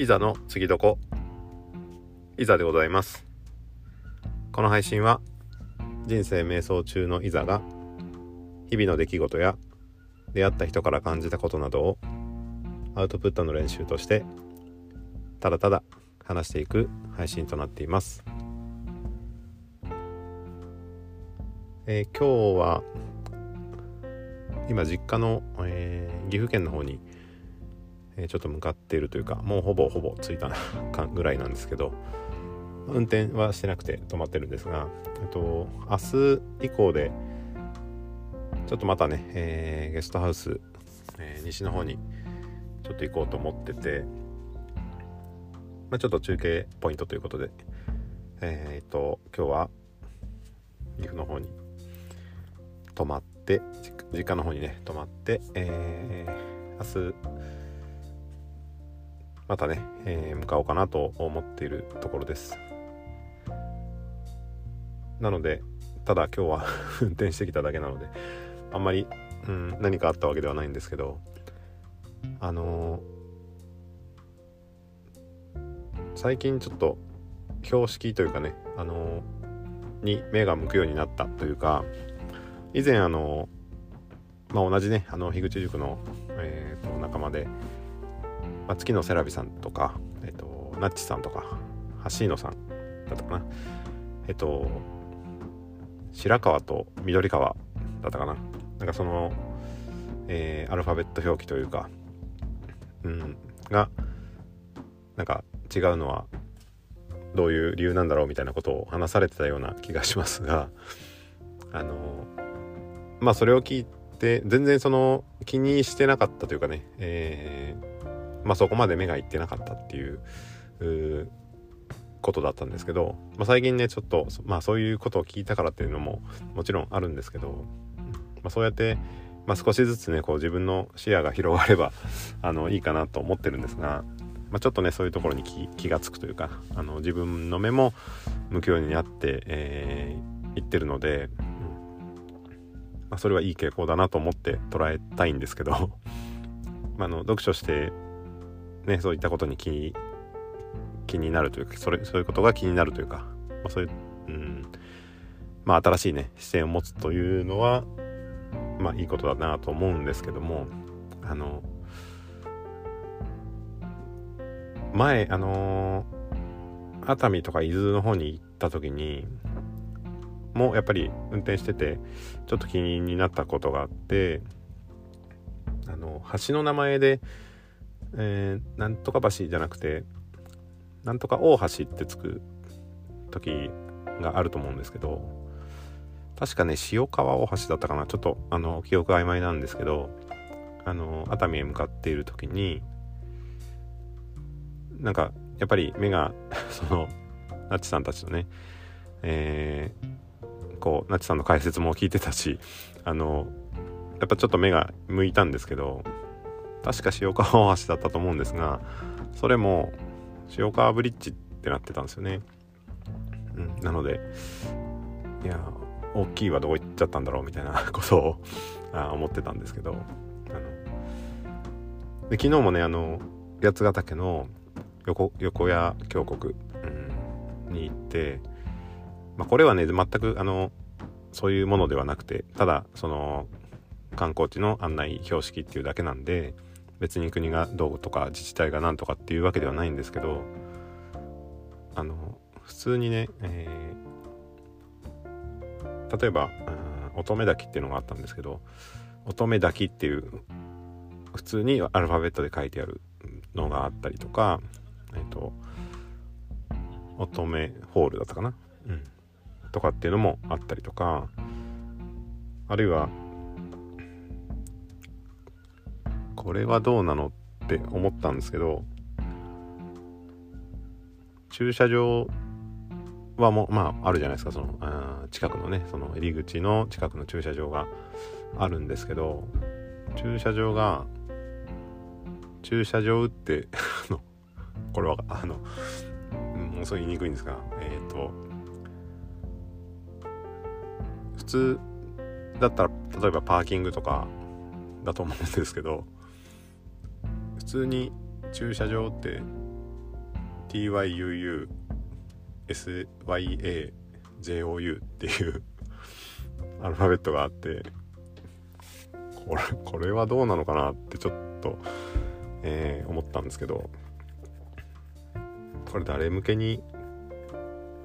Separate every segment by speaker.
Speaker 1: いざの次どこ？いざでございます。この配信は人生瞑想中のいざが日々の出来事や出会った人から感じたことなどをアウトプットの練習としてただただ話していく配信となっています、えー、今日は今実家の、えー、岐阜県の方に、え、ちょっと向かっているというかもうほぼほぼ着いたぐらいなんですけど運転はしてなくて止まってるんですが、えっと、明日以降でちょっとまたね、えー、ゲストハウス、えー、西の方にちょっと行こうと思ってて、まあ、ちょっと中継ポイントということでえー、っと今日は岐阜の方に泊まって実家の方にね泊まって、えー、明日またね、えー、向かおうかなと思っているところです。なのでただ今日は 運転してきただけなのであんまり、うん、何かあったわけではないんですけどあのー、最近ちょっと標識というかねあのー、に目が向くようになったというか以前あのー、まあ、同じねあの樋口塾の、えーと、仲間で、まあ、月野セラビさんとか、えーと、ナッチさんとか橋野さんだったかな。えっ、と白川と緑川だったかな。なんかその、えー、アルファベット表記というか、うん、がなんか違うのはどういう理由なんだろうみたいなことを話されてたような気がしますがあのまあそれを聞いて全然その気にしてなかったというかね、えー、まあそこまで目がいってなかったっていうことだったんですけど、まあ、最近ねちょっとまあそういうことを聞いたからっていうのももちろんあるんですけど、まあ、そうやって、まあ、少しずつねこう自分の視野が広がれば あのいいかなと思ってるんですが、まあ、ちょっとねそういうところに気が付くというかあの自分の目も向くようになって、えー、いってるので、まあ、それはいい傾向だなと思って捉えたいんですけど まあ、の読書してねそういったことに気気になるというかそれそういうことが気になるというか、まあ、そういう、うん。まあ、新しいね視線を持つというのはまあいいことだなと思うんですけどもあの前あの熱海とか伊豆の方に行った時にもうやっぱり運転しててちょっと気になったことがあってあの橋の名前で、えー、なんとか橋じゃなくてなんとか大橋ってつく時があると思うんですけど確かね塩川大橋だったかな。ちょっとあの記憶曖昧なんですけどあの熱海へ向かっている時になんかやっぱり目が そのナッチさんたちのねえー、こうナッチさんの解説も聞いてたしあのやっぱちょっと目が向いたんですけど確か塩川橋だったと思うんですがそれも塩川ブリッジってなってたんですよね。うん、なのでいや大きいはどこ行っちゃったんだろうみたいな ことをあ思ってたんですけどあので昨日もねあの八ヶ岳の横横谷峡谷、うん、に行って、まあ、これはね全くあのそういうものではなくてただその観光地の案内標識っていうだけなんで別に国がどうとか自治体が何とかっていうわけではないんですけどあの普通にね、えー、例えば乙女滝っていうのがあったんですけど乙女滝っていう普通にアルファベットで書いてあるのがあったりとかえっ、ー、と乙女ホールだったかな、うん、とかっていうのもあったりとかあるいはこれはどうなのって思ったんですけど駐車場はもまああるじゃないですか。そのあ近くのねその入り口の近くの駐車場があるんですけど駐車場が駐車場って これはあのもうそう言いにくいんですがえっ、ー、と普通だったら例えばパーキングとかだと思うんですけど通に駐車場って TYUUSYAJOU っていう アルファベットがあってこれこれはどうなのかなってちょっと、えー、思ったんですけどこれ誰向けに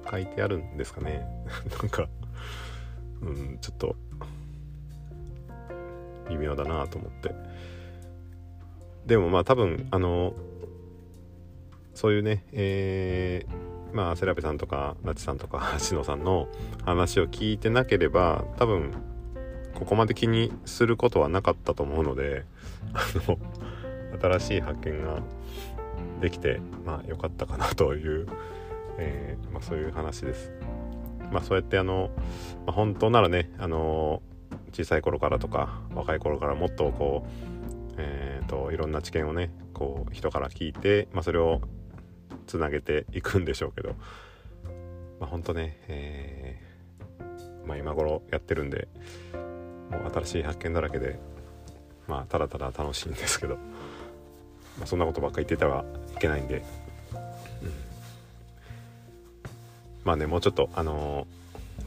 Speaker 1: 書いてあるんですかね？なんかうんちょっと微妙だなと思って。でもまあ多分あのそういうねえー、まあセラペさんとかナチさんとか しのさんの話を聞いてなければ多分ここまで気にすることはなかったと思うので あの新しい発見ができてまあ良かったかなという、えー、まあ、そういう話です。まあ、そうやってあの、まあ、本当ならねあの小さい頃からとか若い頃からもっとこう、と、いろんな知見をねこう人から聞いて、まあ、それをつなげていくんでしょうけど、まあ、本当ね、えー、まあ、今頃やってるんでもう新しい発見だらけでまあただただ楽しいんですけど、まあ、そんなことばっか言ってたらいけないんで、うん、まあねもうちょっとあのー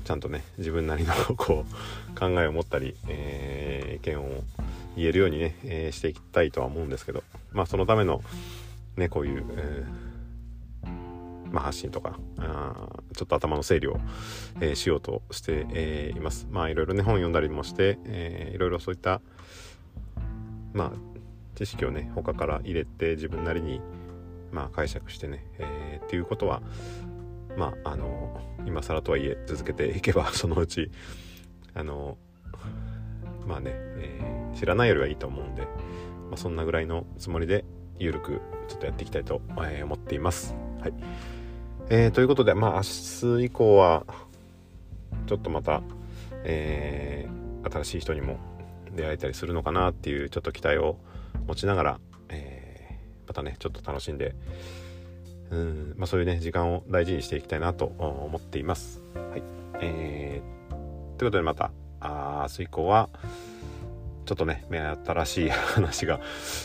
Speaker 1: ちゃんとね自分なりのこう考えを持ったり、えー、意見を言えるようにね、えー、していきたいとは思うんですけどまあそのためのねこういう、えー、まあ、発信とかあちょっと頭の整理を、えー、しようとして、えいます。まあいろいろね本読んだりもして、えいろいろそういったまあ知識をね他から入れて自分なりにまあ解釈してね、えー、っていうことはまああの今更とはいえ続けていけばそのうちあのまあね、えー、知らないよりはいいと思うんで、まあ、そんなぐらいのつもりでゆるくちょっとやっていきたいと、思っています。はい、えー、ということでまあ明日以降はちょっとまた、えー、新しい人にも出会えたりするのかなっていうちょっと期待を持ちながら、えー、またねちょっと楽しんでうんまあ、そういうね時間を大事にしていきたいなと思っています。はいえー、ということでまた日以降はちょっとね目新しい話が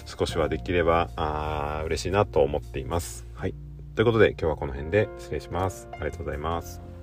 Speaker 1: 少しはできればあ嬉しいなと思っています。はいということで今日はこの辺で失礼します。ありがとうございます。